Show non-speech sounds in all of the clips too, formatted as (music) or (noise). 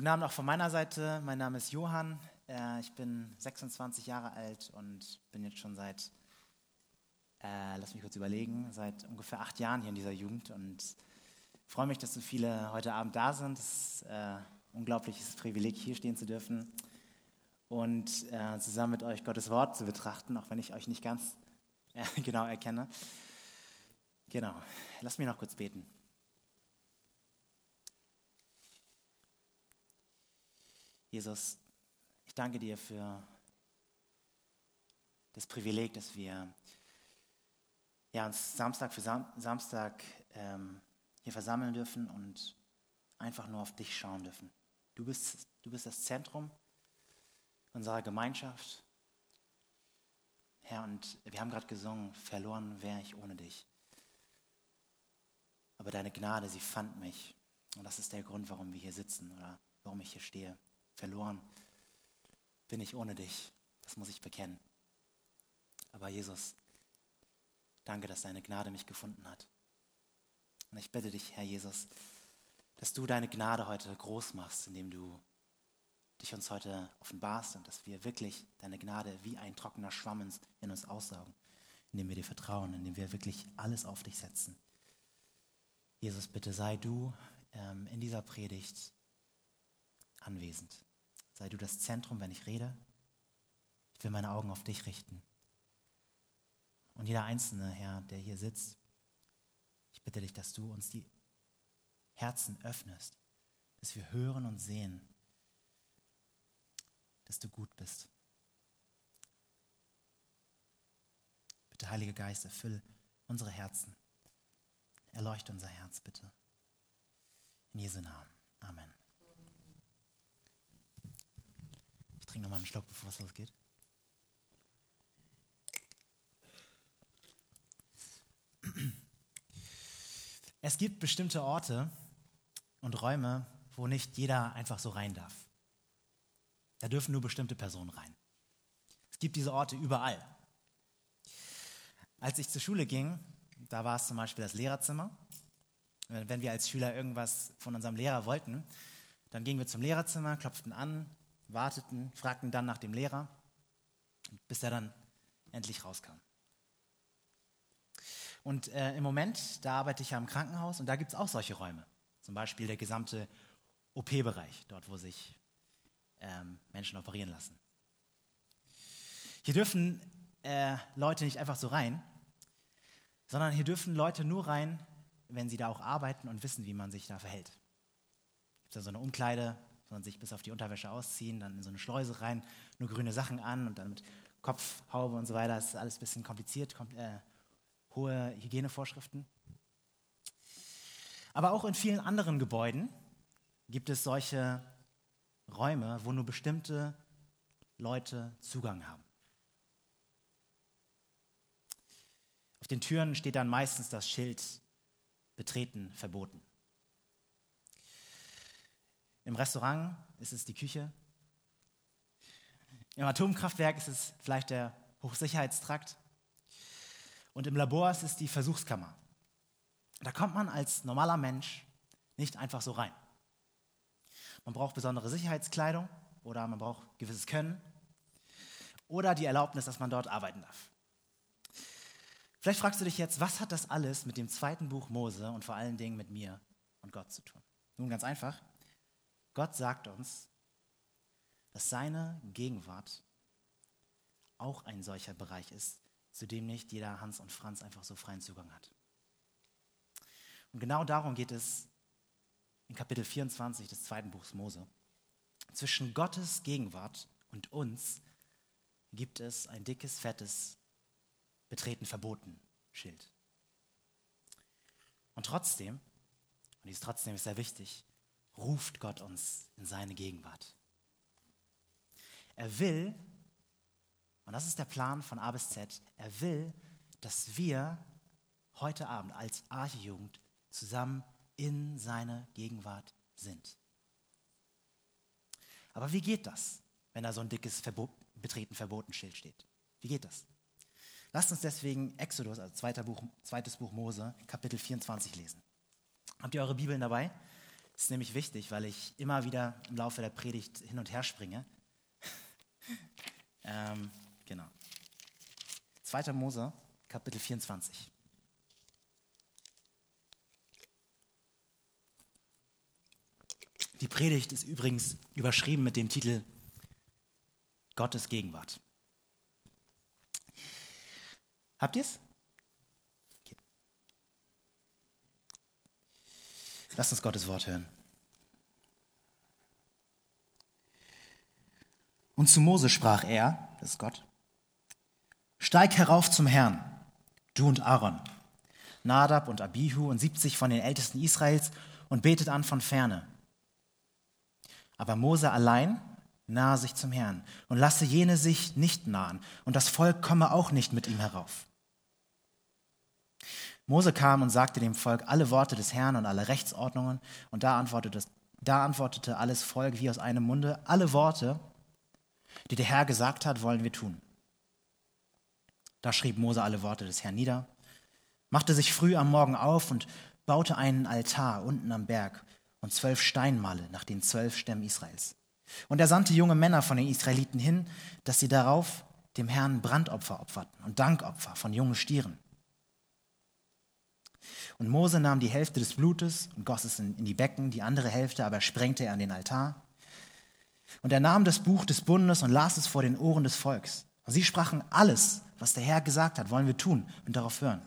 Guten Abend auch von meiner Seite. Mein Name ist Johann. Äh, ich bin 26 Jahre alt und bin jetzt schon seit, äh, lass mich kurz überlegen, seit ungefähr acht Jahren hier in dieser Jugend und freue mich, dass so viele heute Abend da sind. Es ist äh, ein unglaubliches Privileg, hier stehen zu dürfen und äh, zusammen mit euch Gottes Wort zu betrachten, auch wenn ich euch nicht ganz (laughs) äh, genau erkenne. Genau, lass mich noch kurz beten. Jesus, ich danke dir für das Privileg, dass wir ja, uns Samstag für Sam Samstag ähm, hier versammeln dürfen und einfach nur auf dich schauen dürfen. Du bist, du bist das Zentrum unserer Gemeinschaft. Herr, und wir haben gerade gesungen, verloren wäre ich ohne dich. Aber deine Gnade, sie fand mich. Und das ist der Grund, warum wir hier sitzen oder warum ich hier stehe. Verloren bin ich ohne dich. Das muss ich bekennen. Aber Jesus, danke, dass deine Gnade mich gefunden hat. Und ich bitte dich, Herr Jesus, dass du deine Gnade heute groß machst, indem du dich uns heute offenbarst und dass wir wirklich deine Gnade wie ein trockener Schwamm in uns aussaugen, indem wir dir vertrauen, indem wir wirklich alles auf dich setzen. Jesus, bitte sei du ähm, in dieser Predigt anwesend. Sei du das Zentrum, wenn ich rede. Ich will meine Augen auf dich richten. Und jeder Einzelne, Herr, der hier sitzt, ich bitte dich, dass du uns die Herzen öffnest, dass wir hören und sehen, dass du gut bist. Bitte, Heiliger Geist, erfüll unsere Herzen. Erleuchte unser Herz, bitte. In Jesu Namen. Amen. Trinke nochmal einen Schluck, bevor es losgeht. Es gibt bestimmte Orte und Räume, wo nicht jeder einfach so rein darf. Da dürfen nur bestimmte Personen rein. Es gibt diese Orte überall. Als ich zur Schule ging, da war es zum Beispiel das Lehrerzimmer. Wenn wir als Schüler irgendwas von unserem Lehrer wollten, dann gingen wir zum Lehrerzimmer, klopften an, warteten, fragten dann nach dem Lehrer, bis er dann endlich rauskam. Und äh, im Moment, da arbeite ich ja im Krankenhaus und da gibt es auch solche Räume. Zum Beispiel der gesamte OP-Bereich, dort wo sich ähm, Menschen operieren lassen. Hier dürfen äh, Leute nicht einfach so rein, sondern hier dürfen Leute nur rein, wenn sie da auch arbeiten und wissen, wie man sich da verhält. Es gibt da so eine Umkleide, sondern sich bis auf die Unterwäsche ausziehen, dann in so eine Schleuse rein, nur grüne Sachen an und dann mit Kopfhaube und so weiter. Das ist alles ein bisschen kompliziert, kom äh, hohe Hygienevorschriften. Aber auch in vielen anderen Gebäuden gibt es solche Räume, wo nur bestimmte Leute Zugang haben. Auf den Türen steht dann meistens das Schild Betreten verboten. Im Restaurant ist es die Küche. Im Atomkraftwerk ist es vielleicht der Hochsicherheitstrakt. Und im Labor ist es die Versuchskammer. Da kommt man als normaler Mensch nicht einfach so rein. Man braucht besondere Sicherheitskleidung oder man braucht gewisses Können oder die Erlaubnis, dass man dort arbeiten darf. Vielleicht fragst du dich jetzt, was hat das alles mit dem zweiten Buch Mose und vor allen Dingen mit mir und Gott zu tun? Nun ganz einfach. Gott sagt uns, dass seine Gegenwart auch ein solcher Bereich ist, zu dem nicht jeder Hans und Franz einfach so freien Zugang hat. Und genau darum geht es in Kapitel 24 des zweiten Buchs Mose. Zwischen Gottes Gegenwart und uns gibt es ein dickes, fettes, betreten verboten Schild. Und trotzdem, und dies trotzdem ist sehr wichtig, ruft Gott uns in seine Gegenwart. Er will, und das ist der Plan von A bis Z, er will, dass wir heute Abend als Archejugend zusammen in seine Gegenwart sind. Aber wie geht das, wenn da so ein dickes Verbot, Betreten verboten Schild steht? Wie geht das? Lasst uns deswegen Exodus, also Buch, zweites Buch Mose, Kapitel 24 lesen. Habt ihr eure Bibeln dabei? Das ist nämlich wichtig, weil ich immer wieder im Laufe der Predigt hin und her springe. (laughs) ähm, genau. 2. Mose, Kapitel 24. Die Predigt ist übrigens überschrieben mit dem Titel Gottes Gegenwart. Habt ihr es? Lasst uns Gottes Wort hören. Und zu Mose sprach er, das ist Gott, steig herauf zum Herrn, du und Aaron, Nadab und Abihu und 70 von den Ältesten Israels und betet an von ferne. Aber Mose allein nahe sich zum Herrn und lasse jene sich nicht nahen und das Volk komme auch nicht mit ihm herauf. Mose kam und sagte dem Volk alle Worte des Herrn und alle Rechtsordnungen und da antwortete, da antwortete alles Volk wie aus einem Munde, alle Worte, die der Herr gesagt hat, wollen wir tun. Da schrieb Mose alle Worte des Herrn nieder, machte sich früh am Morgen auf und baute einen Altar unten am Berg und zwölf Steinmale nach den zwölf Stämmen Israels. Und er sandte junge Männer von den Israeliten hin, dass sie darauf dem Herrn Brandopfer opferten und Dankopfer von jungen Stieren. Und Mose nahm die Hälfte des Blutes und goss es in, die Becken, die andere Hälfte aber sprengte er an den Altar. Und er nahm das Buch des Bundes und las es vor den Ohren des Volks. Und sie sprachen alles, was der Herr gesagt hat, wollen wir tun und darauf hören.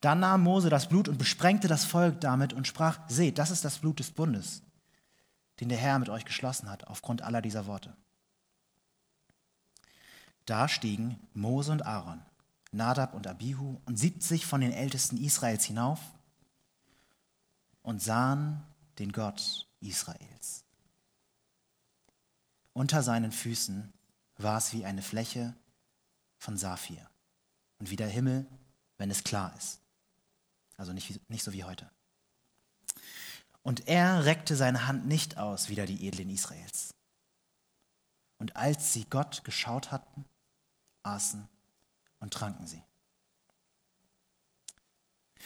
Dann nahm Mose das Blut und besprengte das Volk damit und sprach, seht, das ist das Blut des Bundes, den der Herr mit euch geschlossen hat, aufgrund aller dieser Worte. Da stiegen Mose und Aaron, Nadab und Abihu und 70 von den Ältesten Israels hinauf und sahen den Gott Israels. Unter seinen Füßen war es wie eine Fläche von Saphir und wie der Himmel, wenn es klar ist. Also nicht, nicht so wie heute. Und er reckte seine Hand nicht aus, wieder die Edlen Israels. Und als sie Gott geschaut hatten, aßen und tranken sie.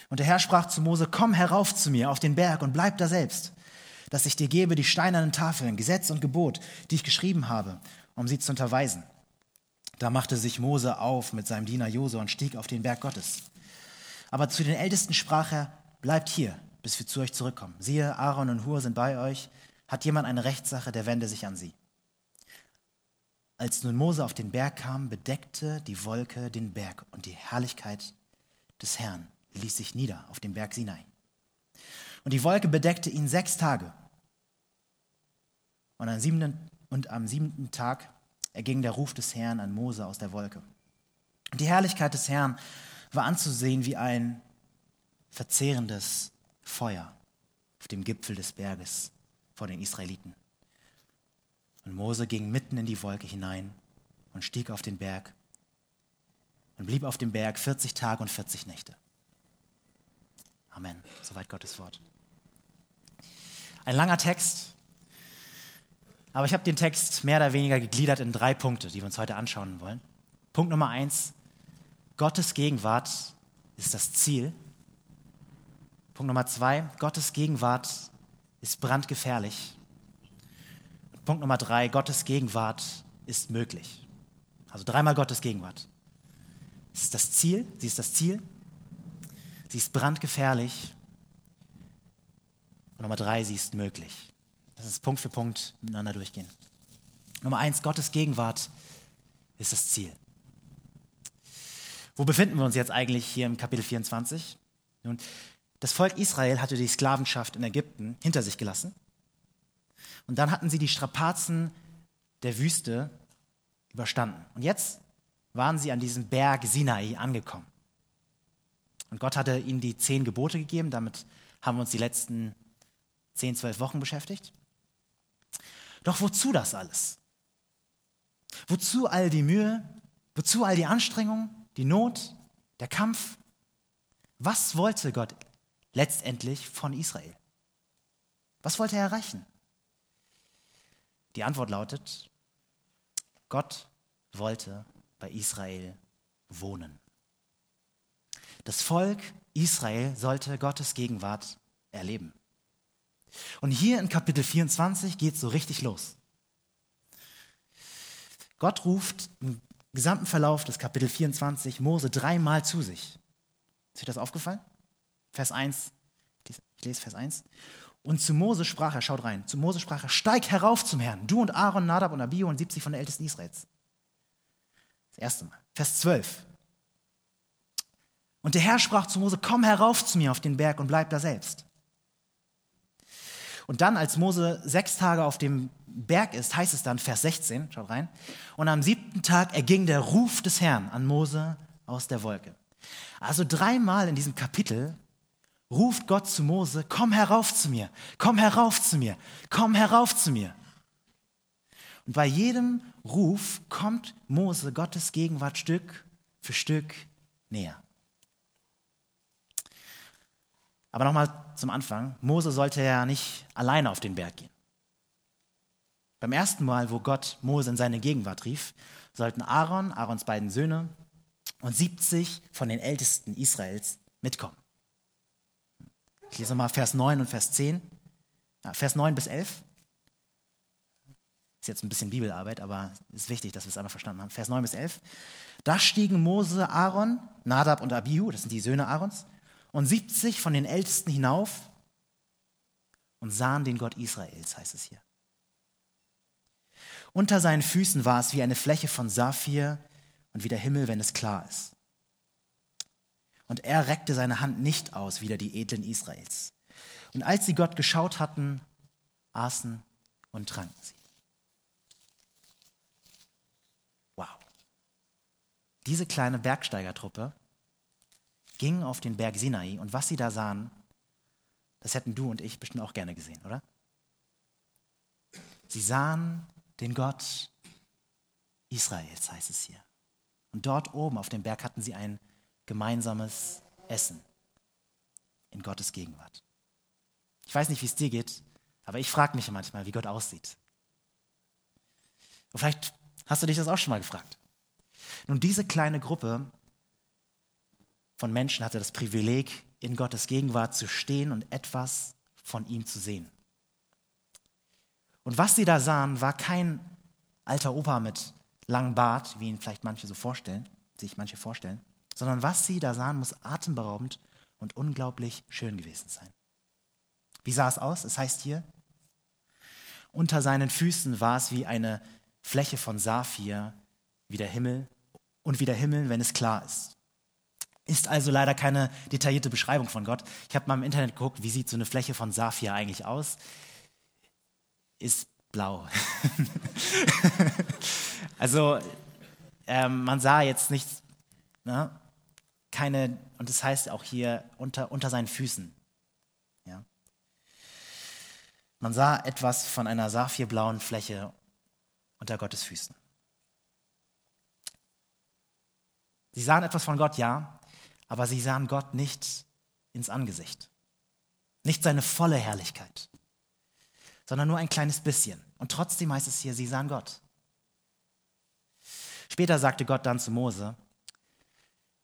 Und der Herr sprach zu Mose, komm herauf zu mir auf den Berg und bleib da selbst, dass ich dir gebe die steinernen Tafeln, Gesetz und Gebot, die ich geschrieben habe, um sie zu unterweisen. Da machte sich Mose auf mit seinem Diener Jose und stieg auf den Berg Gottes. Aber zu den Ältesten sprach er, bleibt hier, bis wir zu euch zurückkommen. Siehe, Aaron und Hur sind bei euch. Hat jemand eine Rechtssache, der wende sich an sie. Als nun Mose auf den Berg kam, bedeckte die Wolke den Berg und die Herrlichkeit des Herrn ließ sich nieder auf dem Berg Sinai. Und die Wolke bedeckte ihn sechs Tage. Und am siebenten, und am siebenten Tag erging der Ruf des Herrn an Mose aus der Wolke. Und die Herrlichkeit des Herrn war anzusehen wie ein verzehrendes Feuer auf dem Gipfel des Berges vor den Israeliten. Und Mose ging mitten in die Wolke hinein und stieg auf den Berg und blieb auf dem Berg 40 Tage und 40 Nächte. Amen. Soweit Gottes Wort. Ein langer Text, aber ich habe den Text mehr oder weniger gegliedert in drei Punkte, die wir uns heute anschauen wollen. Punkt Nummer eins, Gottes Gegenwart ist das Ziel. Punkt Nummer zwei, Gottes Gegenwart ist brandgefährlich. Punkt Nummer drei, Gottes Gegenwart ist möglich. Also dreimal Gottes Gegenwart. Das ist das Ziel, sie ist das Ziel. Sie ist brandgefährlich. Und Nummer drei, sie ist möglich. Das ist Punkt für Punkt miteinander durchgehen. Nummer eins, Gottes Gegenwart ist das Ziel. Wo befinden wir uns jetzt eigentlich hier im Kapitel 24? Nun, das Volk Israel hatte die Sklavenschaft in Ägypten hinter sich gelassen. Und dann hatten sie die Strapazen der Wüste überstanden. Und jetzt waren sie an diesem Berg Sinai angekommen. Und Gott hatte ihnen die zehn Gebote gegeben. Damit haben wir uns die letzten zehn, zwölf Wochen beschäftigt. Doch wozu das alles? Wozu all die Mühe? Wozu all die Anstrengungen? die Not, der Kampf. Was wollte Gott letztendlich von Israel? Was wollte er erreichen? Die Antwort lautet, Gott wollte bei Israel wohnen. Das Volk Israel sollte Gottes Gegenwart erleben. Und hier in Kapitel 24 geht es so richtig los. Gott ruft im gesamten Verlauf des Kapitel 24 Mose dreimal zu sich. Ist euch das aufgefallen? Vers 1, ich lese Vers 1. Und zu Mose sprach er, schaut rein, zu Mose sprach er, steig herauf zum Herrn, du und Aaron, Nadab und Abihu und 70 von den Ältesten Israels. Das erste Mal. Vers 12. Und der Herr sprach zu Mose, komm herauf zu mir auf den Berg und bleib da selbst. Und dann, als Mose sechs Tage auf dem Berg ist, heißt es dann, Vers 16, schaut rein, und am siebten Tag erging der Ruf des Herrn an Mose aus der Wolke. Also dreimal in diesem Kapitel ruft Gott zu Mose, komm herauf zu mir, komm herauf zu mir, komm herauf zu mir. Und bei jedem Ruf kommt Mose Gottes Gegenwart Stück für Stück näher. Aber nochmal zum Anfang. Mose sollte ja nicht alleine auf den Berg gehen. Beim ersten Mal, wo Gott Mose in seine Gegenwart rief, sollten Aaron, Aarons beiden Söhne und 70 von den Ältesten Israels mitkommen. Ich lese mal Vers 9 und Vers 10. Ja, Vers 9 bis 11. Ist jetzt ein bisschen Bibelarbeit, aber es ist wichtig, dass wir es einmal verstanden haben. Vers 9 bis 11. Da stiegen Mose, Aaron, Nadab und Abihu, das sind die Söhne Aarons, und 70 von den Ältesten hinauf und sahen den Gott Israels, heißt es hier. Unter seinen Füßen war es wie eine Fläche von Saphir und wie der Himmel, wenn es klar ist. Und er reckte seine Hand nicht aus, wie die Edlen Israels. Und als sie Gott geschaut hatten, aßen und tranken sie. Wow. Diese kleine Bergsteigertruppe gingen auf den Berg Sinai und was sie da sahen, das hätten du und ich bestimmt auch gerne gesehen, oder? Sie sahen den Gott Israels, heißt es hier. Und dort oben auf dem Berg hatten sie ein gemeinsames Essen in Gottes Gegenwart. Ich weiß nicht, wie es dir geht, aber ich frage mich manchmal, wie Gott aussieht. Und vielleicht hast du dich das auch schon mal gefragt. Nun, diese kleine Gruppe von Menschen hatte das Privileg, in Gottes Gegenwart zu stehen und etwas von ihm zu sehen. Und was sie da sahen, war kein alter Opa mit langem Bart, wie ihn vielleicht manche so vorstellen, sich manche vorstellen, sondern was sie da sahen, muss atemberaubend und unglaublich schön gewesen sein. Wie sah es aus? Es heißt hier, unter seinen Füßen war es wie eine Fläche von Saphir, wie der Himmel und wie der Himmel, wenn es klar ist. Ist also leider keine detaillierte Beschreibung von Gott. Ich habe mal im Internet geguckt, wie sieht so eine Fläche von Saphir eigentlich aus. Ist blau. (laughs) also ähm, man sah jetzt nicht, ne, keine, und das heißt auch hier unter, unter seinen Füßen. Ja. Man sah etwas von einer saphirblauen Fläche unter Gottes Füßen. Sie sahen etwas von Gott, ja, aber sie sahen Gott nicht ins Angesicht. Nicht seine volle Herrlichkeit, sondern nur ein kleines bisschen. Und trotzdem heißt es hier, sie sahen Gott. Später sagte Gott dann zu Mose,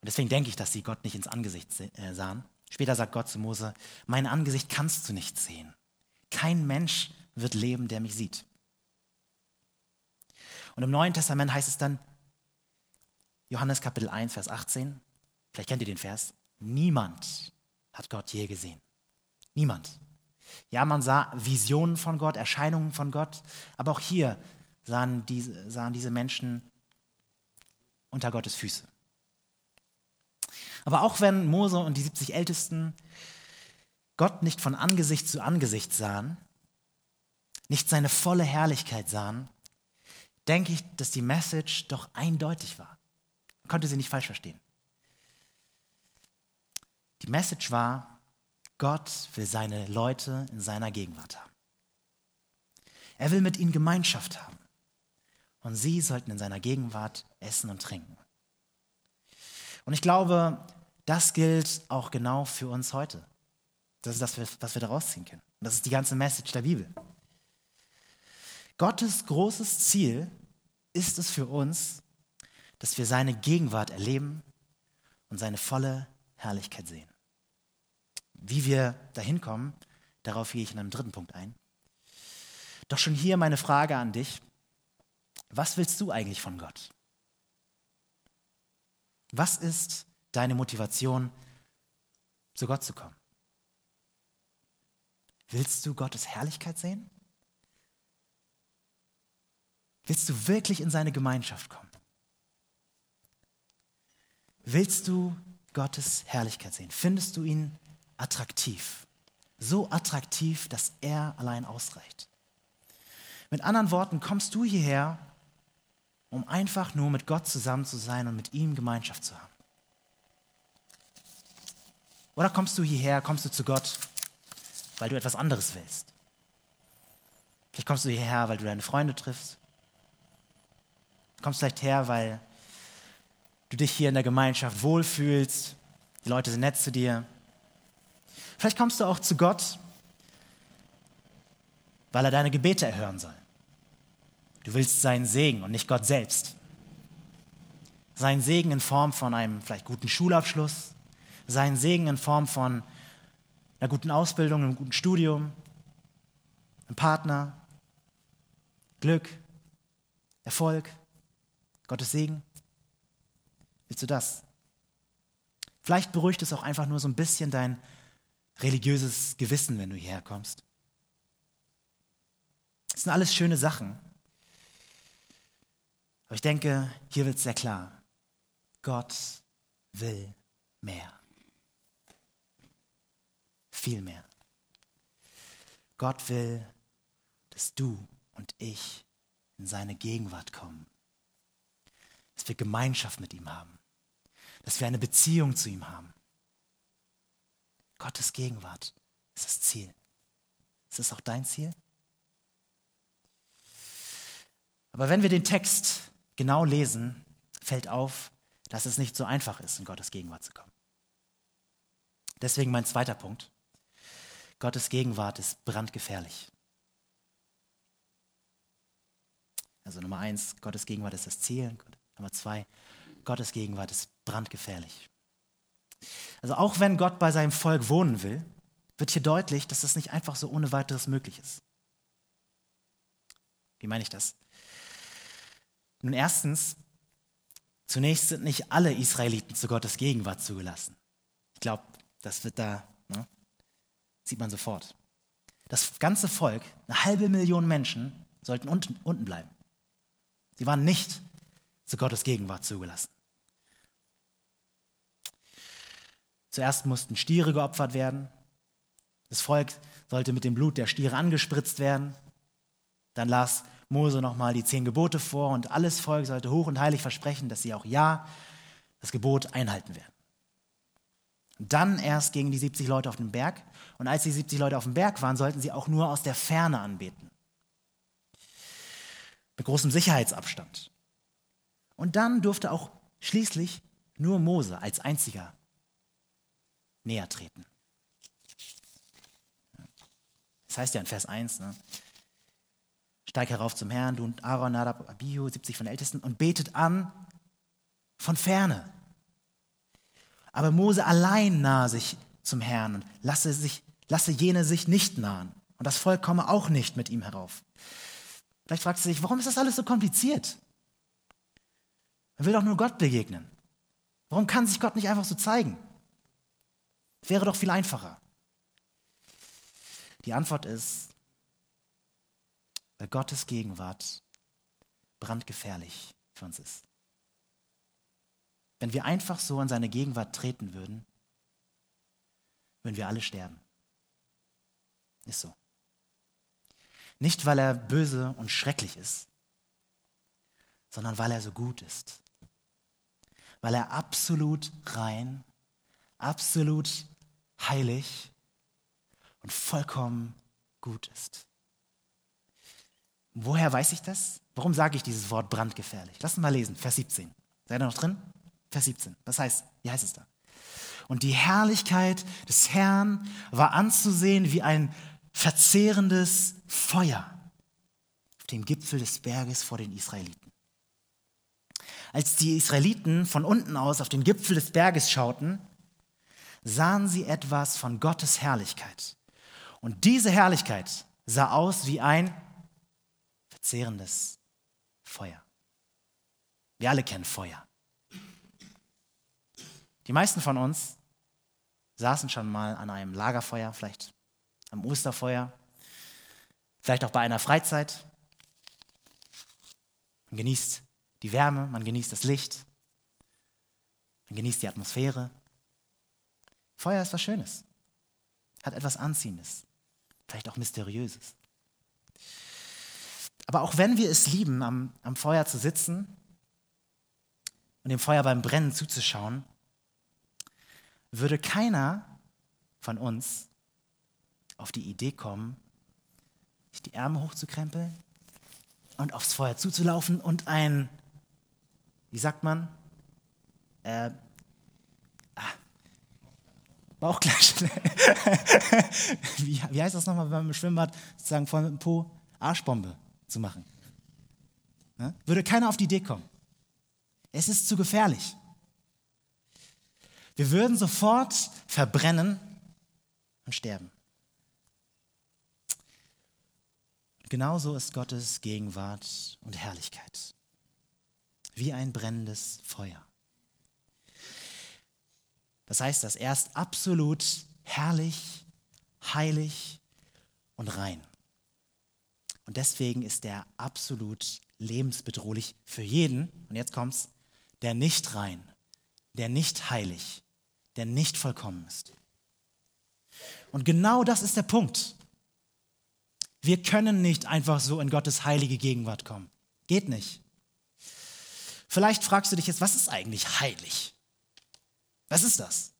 und deswegen denke ich, dass sie Gott nicht ins Angesicht äh, sahen. Später sagt Gott zu Mose, mein Angesicht kannst du nicht sehen. Kein Mensch wird leben, der mich sieht. Und im Neuen Testament heißt es dann, Johannes Kapitel 1, Vers 18, Vielleicht kennt ihr den Vers. Niemand hat Gott je gesehen. Niemand. Ja, man sah Visionen von Gott, Erscheinungen von Gott, aber auch hier sahen diese, sahen diese Menschen unter Gottes Füße. Aber auch wenn Mose und die 70 Ältesten Gott nicht von Angesicht zu Angesicht sahen, nicht seine volle Herrlichkeit sahen, denke ich, dass die Message doch eindeutig war. Man konnte sie nicht falsch verstehen. Die Message war, Gott will seine Leute in seiner Gegenwart haben. Er will mit ihnen Gemeinschaft haben. Und sie sollten in seiner Gegenwart essen und trinken. Und ich glaube, das gilt auch genau für uns heute. Das ist das, was wir daraus ziehen können. Und das ist die ganze Message der Bibel. Gottes großes Ziel ist es für uns, dass wir seine Gegenwart erleben und seine volle Herrlichkeit sehen. Wie wir dahin kommen, Darauf gehe ich in einem dritten Punkt ein. Doch schon hier meine Frage an dich. Was willst du eigentlich von Gott? Was ist deine Motivation, zu Gott zu kommen? Willst du Gottes Herrlichkeit sehen? Willst du wirklich in seine Gemeinschaft kommen? Willst du Gottes Herrlichkeit sehen? Findest du ihn attraktiv? So attraktiv, dass er allein ausreicht. Mit anderen Worten, kommst du hierher, um einfach nur mit Gott zusammen zu sein und mit ihm Gemeinschaft zu haben? Oder kommst du hierher, kommst du zu Gott, weil du etwas anderes willst? Vielleicht kommst du hierher, weil du deine Freunde triffst. Du kommst vielleicht her, weil du dich hier in der Gemeinschaft wohlfühlst. Die Leute sind nett zu dir. Vielleicht kommst du auch zu Gott, weil er deine Gebete erhören soll. Du willst seinen Segen und nicht Gott selbst. Seinen Segen in Form von einem vielleicht guten Schulabschluss, seinen Segen in Form von einer guten Ausbildung, einem guten Studium, einem Partner, Glück, Erfolg, Gottes Segen. Willst du das? Vielleicht beruhigt es auch einfach nur so ein bisschen dein religiöses Gewissen, wenn du hierher kommst. Das sind alles schöne Sachen. Aber ich denke, hier wird es sehr klar. Gott will mehr. Viel mehr. Gott will, dass du und ich in seine Gegenwart kommen. Dass wir Gemeinschaft mit ihm haben. Dass wir eine Beziehung zu ihm haben. Gottes Gegenwart ist das Ziel. Ist das auch dein Ziel? Aber wenn wir den Text genau lesen, fällt auf, dass es nicht so einfach ist, in Gottes Gegenwart zu kommen. Deswegen mein zweiter Punkt. Gottes Gegenwart ist brandgefährlich. Also Nummer eins, Gottes Gegenwart ist das Ziel. Nummer zwei, Gottes Gegenwart ist brandgefährlich. Also auch wenn Gott bei seinem Volk wohnen will, wird hier deutlich, dass das nicht einfach so ohne weiteres möglich ist. Wie meine ich das? Nun erstens, zunächst sind nicht alle Israeliten zu Gottes Gegenwart zugelassen. Ich glaube, das wird da, ne, sieht man sofort. Das ganze Volk, eine halbe Million Menschen, sollten unten, unten bleiben. Sie waren nicht zu Gottes Gegenwart zugelassen. Zuerst mussten Stiere geopfert werden. Das Volk sollte mit dem Blut der Stiere angespritzt werden. Dann las Mose nochmal die zehn Gebote vor und alles Volk sollte hoch und heilig versprechen, dass sie auch ja das Gebot einhalten werden. Dann erst gingen die 70 Leute auf den Berg und als die 70 Leute auf dem Berg waren, sollten sie auch nur aus der Ferne anbeten. Mit großem Sicherheitsabstand. Und dann durfte auch schließlich nur Mose als einziger näher treten. Das heißt ja in Vers 1, ne? Steig herauf zum Herrn, du und Aaron, Nadab, Abihu, 70 von Ältesten, und betet an von ferne. Aber Mose allein nahe sich zum Herrn und lasse, sich, lasse jene sich nicht nahen. Und das Volk komme auch nicht mit ihm herauf. Vielleicht fragst du dich, warum ist das alles so kompliziert? Man will doch nur Gott begegnen. Warum kann sich Gott nicht einfach so zeigen? Wäre doch viel einfacher. Die Antwort ist, weil Gottes Gegenwart brandgefährlich für uns ist. Wenn wir einfach so in seine Gegenwart treten würden, würden wir alle sterben. Ist so. Nicht, weil er böse und schrecklich ist, sondern weil er so gut ist. Weil er absolut rein, absolut heilig und vollkommen gut ist. Woher weiß ich das? Warum sage ich dieses Wort brandgefährlich? Lass uns mal lesen, Vers 17. Seid ihr noch drin? Vers 17. Was heißt, wie heißt es da? Und die Herrlichkeit des Herrn war anzusehen wie ein verzehrendes Feuer auf dem Gipfel des Berges vor den Israeliten. Als die Israeliten von unten aus auf den Gipfel des Berges schauten, sahen sie etwas von Gottes Herrlichkeit. Und diese Herrlichkeit sah aus wie ein verzehrendes Feuer. Wir alle kennen Feuer. Die meisten von uns saßen schon mal an einem Lagerfeuer, vielleicht am Osterfeuer, vielleicht auch bei einer Freizeit. Man genießt die Wärme, man genießt das Licht, man genießt die Atmosphäre. Feuer ist was Schönes, hat etwas Anziehendes, vielleicht auch Mysteriöses. Aber auch wenn wir es lieben, am, am Feuer zu sitzen und dem Feuer beim Brennen zuzuschauen, würde keiner von uns auf die Idee kommen, sich die Ärmel hochzukrempeln und aufs Feuer zuzulaufen und ein, wie sagt man, äh, ah, Bauchklatsch. (laughs) wie, wie heißt das nochmal beim Schwimmbad? Sozusagen voll mit dem Po Arschbombe zu machen. Würde keiner auf die Idee kommen. Es ist zu gefährlich. Wir würden sofort verbrennen und sterben. Genauso ist Gottes Gegenwart und Herrlichkeit. Wie ein brennendes Feuer. Das heißt, dass er ist absolut herrlich, heilig und rein. Und deswegen ist er absolut lebensbedrohlich für jeden, und jetzt kommt's, der nicht rein, der nicht heilig, der nicht vollkommen ist. Und genau das ist der Punkt. Wir können nicht einfach so in Gottes heilige Gegenwart kommen. Geht nicht. Vielleicht fragst du dich jetzt, was ist eigentlich heilig? Was ist das?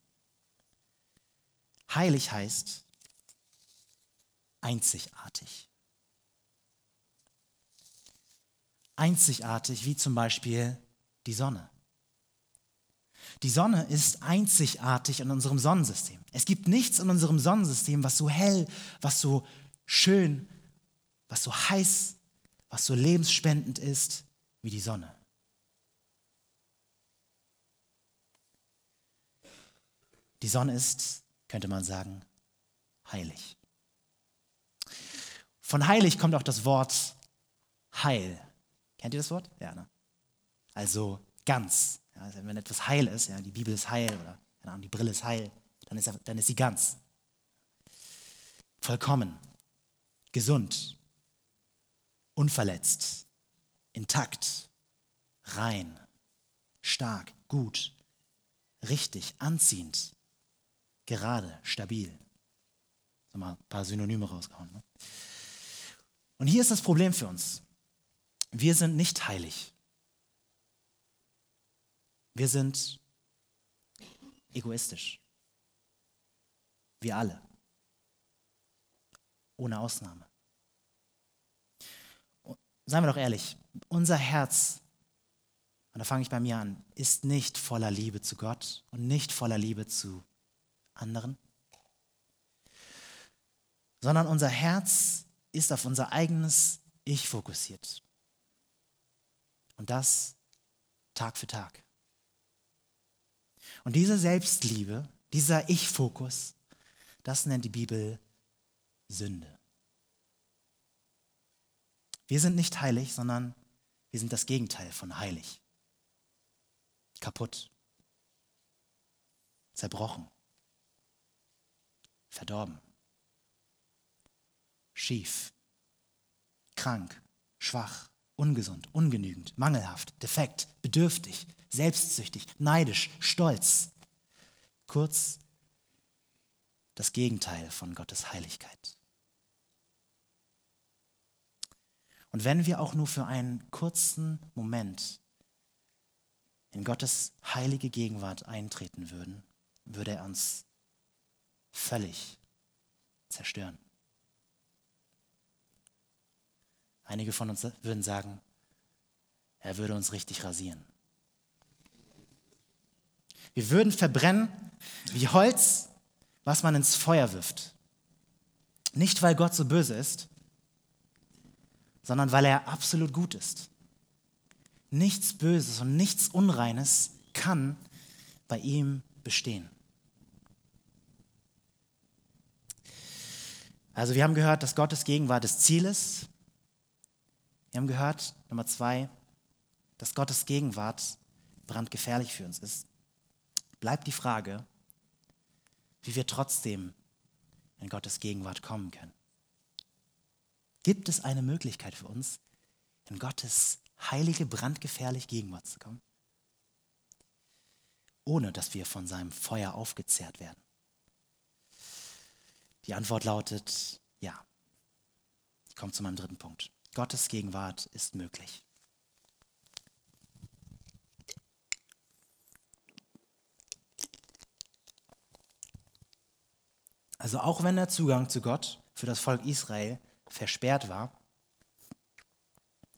Heilig heißt einzigartig. Einzigartig wie zum Beispiel die Sonne. Die Sonne ist einzigartig in unserem Sonnensystem. Es gibt nichts in unserem Sonnensystem, was so hell, was so schön, was so heiß, was so lebensspendend ist wie die Sonne. Die Sonne ist, könnte man sagen, heilig. Von heilig kommt auch das Wort Heil. Kennt ihr das Wort? Ja, ne? Also ganz. Ja, also wenn etwas heil ist, ja, die Bibel ist heil oder die Brille ist heil, dann ist, dann ist sie ganz. Vollkommen, gesund, unverletzt, intakt, rein, stark, gut, richtig, anziehend, gerade, stabil. Mal ein paar Synonyme rausgehauen. Ne? Und hier ist das Problem für uns. Wir sind nicht heilig. Wir sind egoistisch. Wir alle. Ohne Ausnahme. seien wir doch ehrlich, unser Herz, und da fange ich bei mir an, ist nicht voller Liebe zu Gott und nicht voller Liebe zu anderen, sondern unser Herz ist auf unser eigenes Ich fokussiert. Und das Tag für Tag. Und diese Selbstliebe, dieser Ich-Fokus, das nennt die Bibel Sünde. Wir sind nicht heilig, sondern wir sind das Gegenteil von heilig. Kaputt, zerbrochen, verdorben, schief, krank, schwach, ungesund, ungenügend, mangelhaft, defekt, bedürftig, selbstsüchtig, neidisch, stolz. Kurz das Gegenteil von Gottes Heiligkeit. Und wenn wir auch nur für einen kurzen Moment in Gottes heilige Gegenwart eintreten würden, würde er uns völlig zerstören. Einige von uns würden sagen, er würde uns richtig rasieren. Wir würden verbrennen wie Holz, was man ins Feuer wirft. Nicht, weil Gott so böse ist, sondern weil er absolut gut ist. Nichts Böses und nichts Unreines kann bei ihm bestehen. Also wir haben gehört, dass Gottes Gegenwart das Ziel ist. Wir haben gehört, Nummer zwei, dass Gottes Gegenwart brandgefährlich für uns ist. Bleibt die Frage, wie wir trotzdem in Gottes Gegenwart kommen können. Gibt es eine Möglichkeit für uns, in Gottes heilige, brandgefährliche Gegenwart zu kommen? Ohne dass wir von seinem Feuer aufgezehrt werden. Die Antwort lautet ja. Ich komme zu meinem dritten Punkt. Gottes Gegenwart ist möglich. Also auch wenn der Zugang zu Gott für das Volk Israel versperrt war,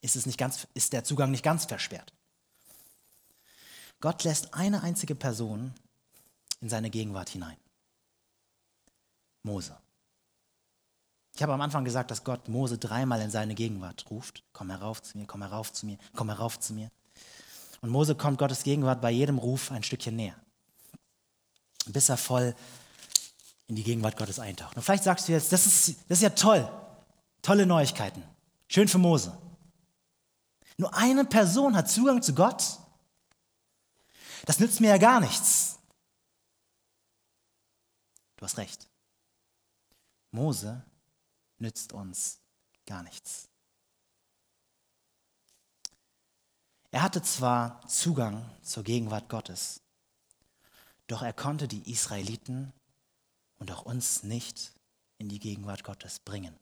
ist, es nicht ganz, ist der Zugang nicht ganz versperrt. Gott lässt eine einzige Person in seine Gegenwart hinein. Mose. Ich habe am Anfang gesagt, dass Gott Mose dreimal in seine Gegenwart ruft. Komm herauf zu mir, komm herauf zu mir, komm herauf zu mir. Und Mose kommt Gottes Gegenwart bei jedem Ruf ein Stückchen näher, bis er voll in die Gegenwart Gottes eintaucht. Und vielleicht sagst du jetzt, das ist, das ist ja toll, tolle Neuigkeiten, schön für Mose. Nur eine Person hat Zugang zu Gott. Das nützt mir ja gar nichts. Du hast recht. Mose nützt uns gar nichts. Er hatte zwar Zugang zur Gegenwart Gottes, doch er konnte die Israeliten und auch uns nicht in die Gegenwart Gottes bringen.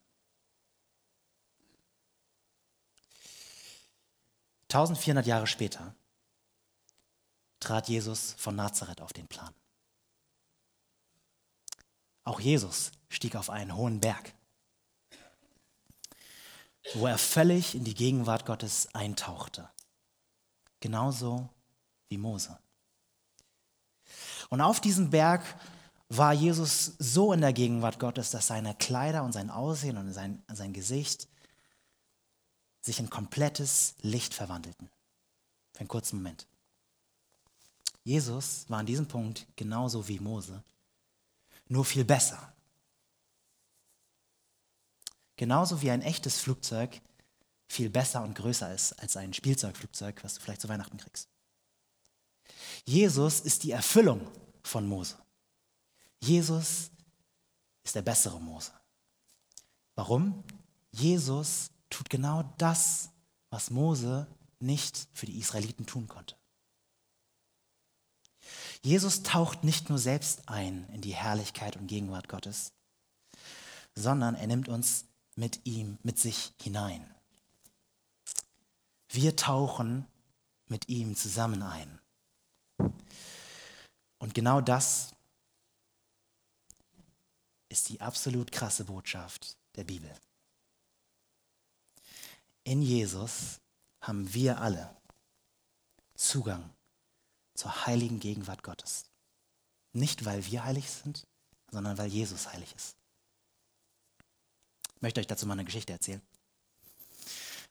1400 Jahre später trat Jesus von Nazareth auf den Plan. Auch Jesus stieg auf einen hohen Berg, wo er völlig in die Gegenwart Gottes eintauchte. Genauso wie Mose. Und auf diesem Berg war Jesus so in der Gegenwart Gottes, dass seine Kleider und sein Aussehen und sein, sein Gesicht sich in komplettes Licht verwandelten. Für einen kurzen Moment. Jesus war an diesem Punkt genauso wie Mose, nur viel besser. Genauso wie ein echtes Flugzeug viel besser und größer ist als ein Spielzeugflugzeug, was du vielleicht zu Weihnachten kriegst. Jesus ist die Erfüllung von Mose. Jesus ist der bessere Mose. Warum? Jesus tut genau das, was Mose nicht für die Israeliten tun konnte. Jesus taucht nicht nur selbst ein in die Herrlichkeit und Gegenwart Gottes, sondern er nimmt uns mit ihm, mit sich hinein. Wir tauchen mit ihm zusammen ein. Und genau das ist die absolut krasse Botschaft der Bibel. In Jesus haben wir alle Zugang zur heiligen Gegenwart Gottes. Nicht, weil wir heilig sind, sondern weil Jesus heilig ist. Ich möchte euch dazu mal eine Geschichte erzählen.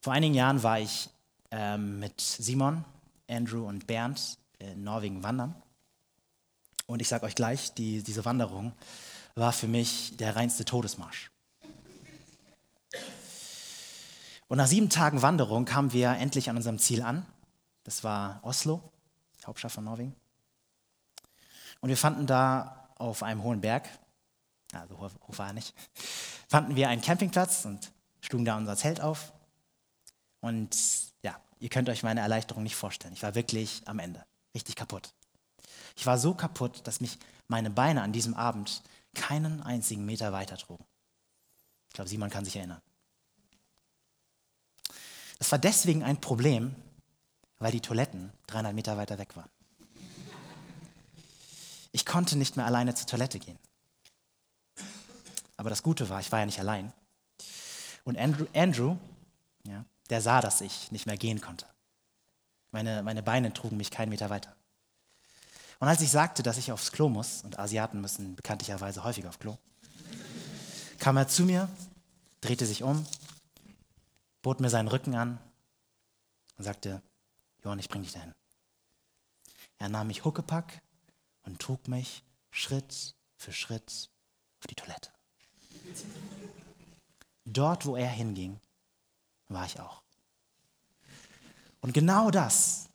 Vor einigen Jahren war ich ähm, mit Simon, Andrew und Bernd in Norwegen wandern. Und ich sage euch gleich, die, diese Wanderung war für mich der reinste Todesmarsch. Und nach sieben Tagen Wanderung kamen wir endlich an unserem Ziel an. Das war Oslo, Hauptstadt von Norwegen. Und wir fanden da auf einem hohen Berg, also hoch war er nicht, fanden wir einen Campingplatz und schlugen da unser Zelt auf. Und ja, ihr könnt euch meine Erleichterung nicht vorstellen. Ich war wirklich am Ende, richtig kaputt. Ich war so kaputt, dass mich meine Beine an diesem Abend keinen einzigen Meter weiter trugen. Ich glaube, Simon kann sich erinnern. Das war deswegen ein Problem, weil die Toiletten 300 Meter weiter weg waren. Ich konnte nicht mehr alleine zur Toilette gehen. Aber das Gute war, ich war ja nicht allein. Und Andrew, Andrew ja, der sah, dass ich nicht mehr gehen konnte. Meine, meine Beine trugen mich keinen Meter weiter. Und als ich sagte, dass ich aufs Klo muss, und Asiaten müssen bekanntlicherweise häufig auf Klo, kam er zu mir, drehte sich um, bot mir seinen Rücken an und sagte, Johann, ich bring dich dahin. Er nahm mich Huckepack und trug mich Schritt für Schritt auf die Toilette. Dort, wo er hinging, war ich auch. Und genau das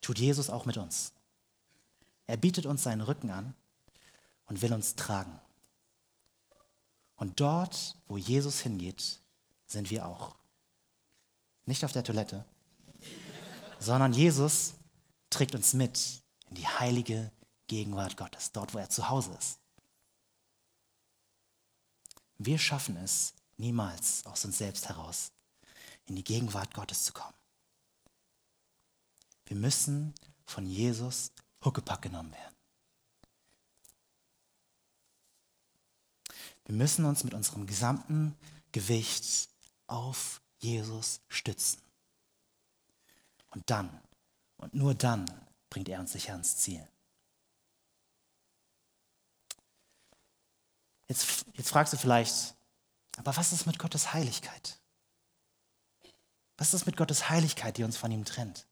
tut Jesus auch mit uns. Er bietet uns seinen Rücken an und will uns tragen. Und dort, wo Jesus hingeht, sind wir auch. Nicht auf der Toilette, sondern Jesus trägt uns mit in die heilige Gegenwart Gottes, dort, wo er zu Hause ist. Wir schaffen es niemals aus uns selbst heraus, in die Gegenwart Gottes zu kommen. Wir müssen von Jesus Huckepack genommen werden. Wir müssen uns mit unserem gesamten Gewicht auf Jesus stützen. Und dann, und nur dann, bringt er uns sicher ans Ziel. Jetzt, jetzt fragst du vielleicht, aber was ist mit Gottes Heiligkeit? Was ist mit Gottes Heiligkeit, die uns von ihm trennt?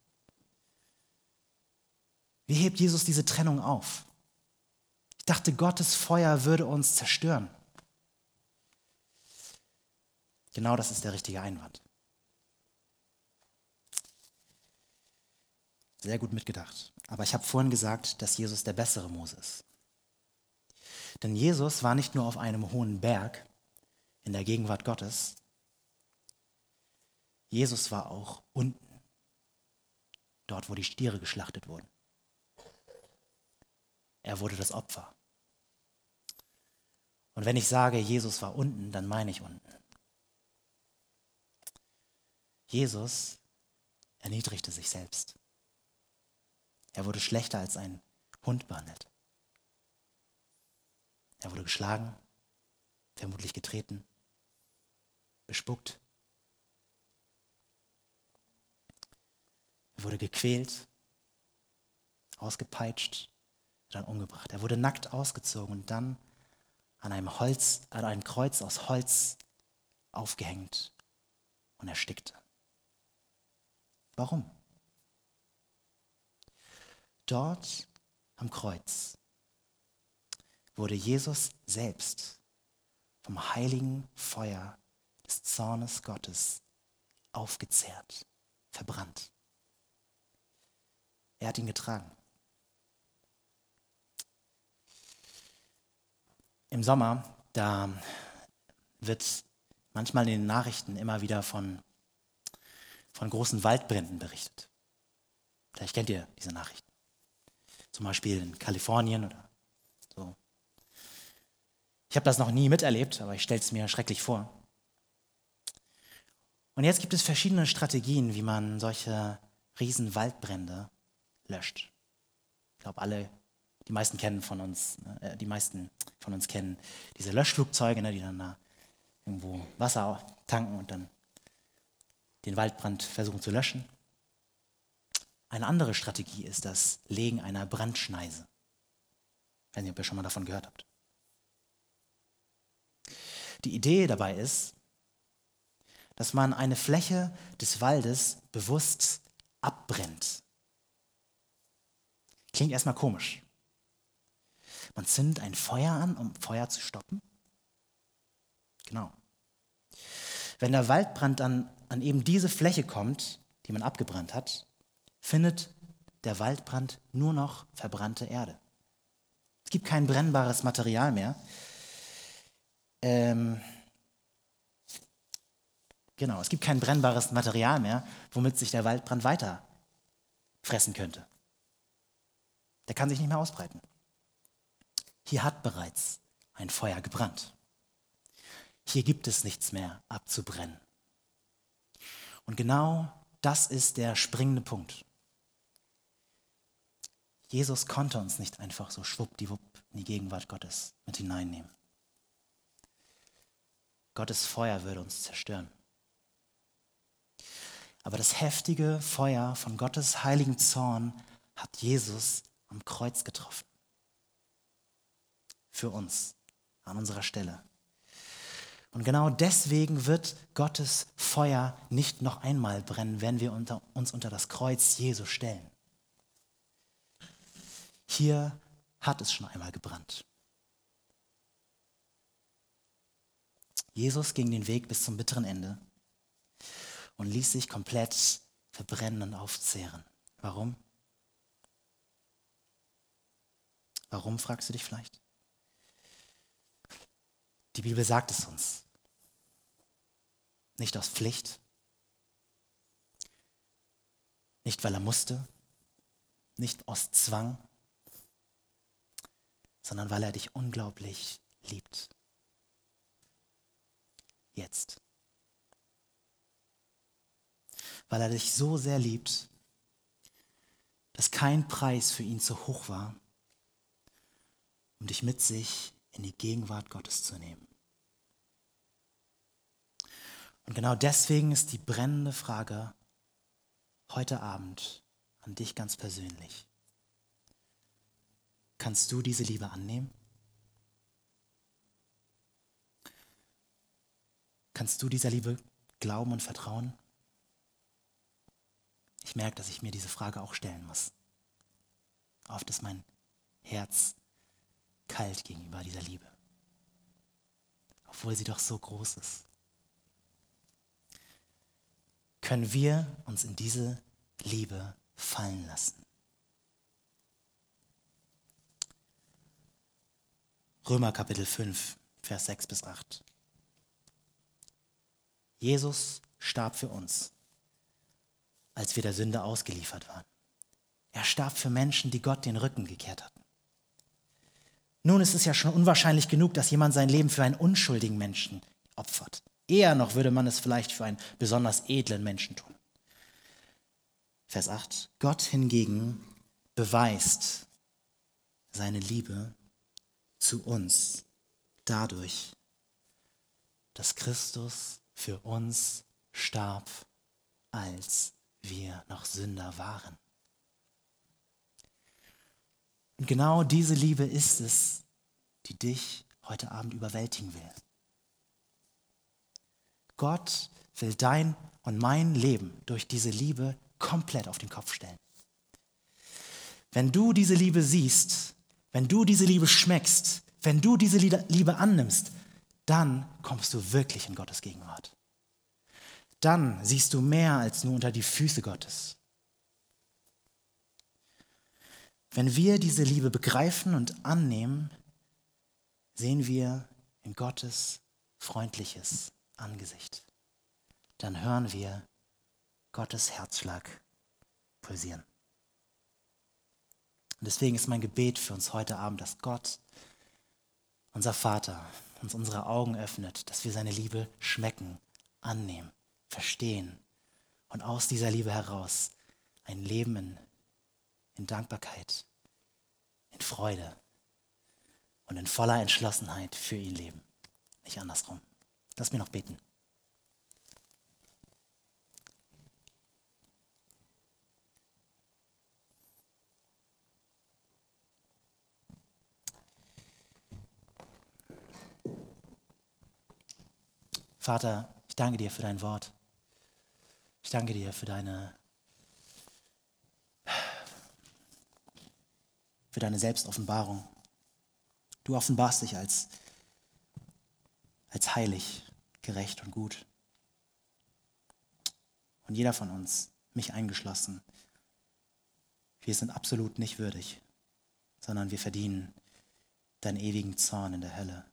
Wie hebt Jesus diese Trennung auf? Ich dachte, Gottes Feuer würde uns zerstören. Genau das ist der richtige Einwand. Sehr gut mitgedacht. Aber ich habe vorhin gesagt, dass Jesus der bessere Mose ist. Denn Jesus war nicht nur auf einem hohen Berg in der Gegenwart Gottes, Jesus war auch unten, dort wo die Stiere geschlachtet wurden. Er wurde das Opfer. Und wenn ich sage, Jesus war unten, dann meine ich unten. Jesus erniedrigte sich selbst. Er wurde schlechter als ein Hund behandelt. Er wurde geschlagen, vermutlich getreten, bespuckt. Er wurde gequält, ausgepeitscht, dann umgebracht. Er wurde nackt ausgezogen und dann an einem Holz, an einem Kreuz aus Holz aufgehängt und erstickte. Warum? Dort am Kreuz wurde Jesus selbst vom heiligen Feuer des Zornes Gottes aufgezehrt, verbrannt. Er hat ihn getragen. Im Sommer, da wird manchmal in den Nachrichten immer wieder von von großen Waldbränden berichtet. Vielleicht kennt ihr diese Nachrichten. Zum Beispiel in Kalifornien oder. Ich habe das noch nie miterlebt, aber ich stelle es mir schrecklich vor. Und jetzt gibt es verschiedene Strategien, wie man solche riesen Waldbrände löscht. Ich glaube, alle, die meisten kennen von uns, äh, die meisten von uns kennen diese Löschflugzeuge, ne, die dann da irgendwo Wasser tanken und dann den Waldbrand versuchen zu löschen. Eine andere Strategie ist das Legen einer Brandschneise. Ich weiß nicht, ob ihr schon mal davon gehört habt. Die Idee dabei ist, dass man eine Fläche des Waldes bewusst abbrennt. Klingt erstmal komisch. Man zündet ein Feuer an, um Feuer zu stoppen. Genau. Wenn der Waldbrand dann an eben diese Fläche kommt, die man abgebrannt hat, findet der Waldbrand nur noch verbrannte Erde. Es gibt kein brennbares Material mehr. Ähm, genau, es gibt kein brennbares Material mehr, womit sich der Waldbrand weiter fressen könnte. Der kann sich nicht mehr ausbreiten. Hier hat bereits ein Feuer gebrannt. Hier gibt es nichts mehr abzubrennen. Und genau das ist der springende Punkt. Jesus konnte uns nicht einfach so schwuppdiwupp in die Gegenwart Gottes mit hineinnehmen. Gottes Feuer würde uns zerstören. Aber das heftige Feuer von Gottes heiligen Zorn hat Jesus am Kreuz getroffen. Für uns, an unserer Stelle. Und genau deswegen wird Gottes Feuer nicht noch einmal brennen, wenn wir unter, uns unter das Kreuz Jesu stellen. Hier hat es schon einmal gebrannt. Jesus ging den Weg bis zum bitteren Ende und ließ sich komplett verbrennen und aufzehren. Warum? Warum, fragst du dich vielleicht? Die Bibel sagt es uns. Nicht aus Pflicht, nicht weil er musste, nicht aus Zwang, sondern weil er dich unglaublich liebt. Jetzt. Weil er dich so sehr liebt, dass kein Preis für ihn zu hoch war, um dich mit sich in die Gegenwart Gottes zu nehmen. Und genau deswegen ist die brennende Frage heute Abend an dich ganz persönlich. Kannst du diese Liebe annehmen? Kannst du dieser Liebe glauben und vertrauen? Ich merke, dass ich mir diese Frage auch stellen muss. Oft ist mein Herz kalt gegenüber dieser Liebe, obwohl sie doch so groß ist. Können wir uns in diese Liebe fallen lassen? Römer Kapitel 5, Vers 6 bis 8. Jesus starb für uns, als wir der Sünde ausgeliefert waren. Er starb für Menschen, die Gott den Rücken gekehrt hatten. Nun ist es ja schon unwahrscheinlich genug, dass jemand sein Leben für einen unschuldigen Menschen opfert. Eher noch würde man es vielleicht für einen besonders edlen Menschen tun. Vers 8. Gott hingegen beweist seine Liebe zu uns dadurch, dass Christus für uns starb, als wir noch Sünder waren. Und genau diese Liebe ist es, die dich heute Abend überwältigen will. Gott will dein und mein Leben durch diese Liebe komplett auf den Kopf stellen. Wenn du diese Liebe siehst, wenn du diese Liebe schmeckst, wenn du diese Liebe annimmst, dann kommst du wirklich in Gottes Gegenwart. Dann siehst du mehr als nur unter die Füße Gottes. Wenn wir diese Liebe begreifen und annehmen, sehen wir in Gottes freundliches Angesicht. Dann hören wir Gottes Herzschlag pulsieren. Und deswegen ist mein Gebet für uns heute Abend, dass Gott, unser Vater, uns unsere Augen öffnet, dass wir seine Liebe schmecken, annehmen, verstehen und aus dieser Liebe heraus ein Leben in in Dankbarkeit, in Freude und in voller Entschlossenheit für ihn leben. Nicht andersrum. Lass mir noch beten. Vater, ich danke dir für dein Wort. Ich danke dir für deine für deine Selbstoffenbarung. Du offenbarst dich als, als heilig, gerecht und gut. Und jeder von uns, mich eingeschlossen, wir sind absolut nicht würdig, sondern wir verdienen deinen ewigen Zorn in der Hölle.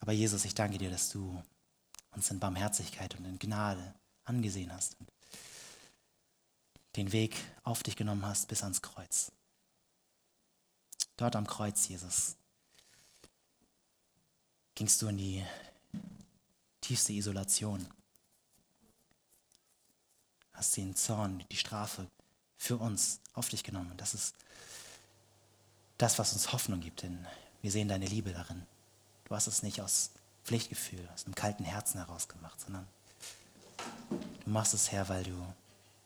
Aber Jesus, ich danke dir, dass du uns in Barmherzigkeit und in Gnade angesehen hast und den Weg auf dich genommen hast bis ans Kreuz. Dort am Kreuz, Jesus, gingst du in die tiefste Isolation. Hast den Zorn, die Strafe für uns auf dich genommen. Das ist das, was uns Hoffnung gibt, denn wir sehen deine Liebe darin. Du hast es nicht aus Pflichtgefühl, aus einem kalten Herzen heraus gemacht, sondern du machst es, Herr, weil du,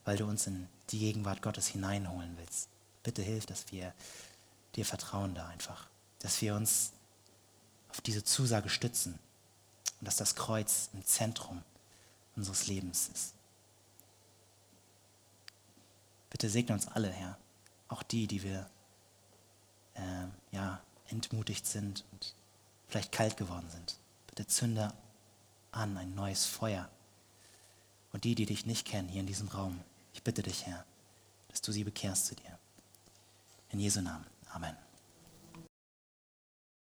weil du uns in die Gegenwart Gottes hineinholen willst. Bitte hilf, dass wir dir vertrauen da einfach, dass wir uns auf diese Zusage stützen und dass das Kreuz im Zentrum unseres Lebens ist. Bitte segne uns alle, Herr, auch die, die wir äh, ja, entmutigt sind und vielleicht kalt geworden sind. Bitte zünde an ein neues Feuer. Und die, die dich nicht kennen hier in diesem Raum, ich bitte dich, Herr, dass du sie bekehrst zu dir. In Jesu Namen. Amen.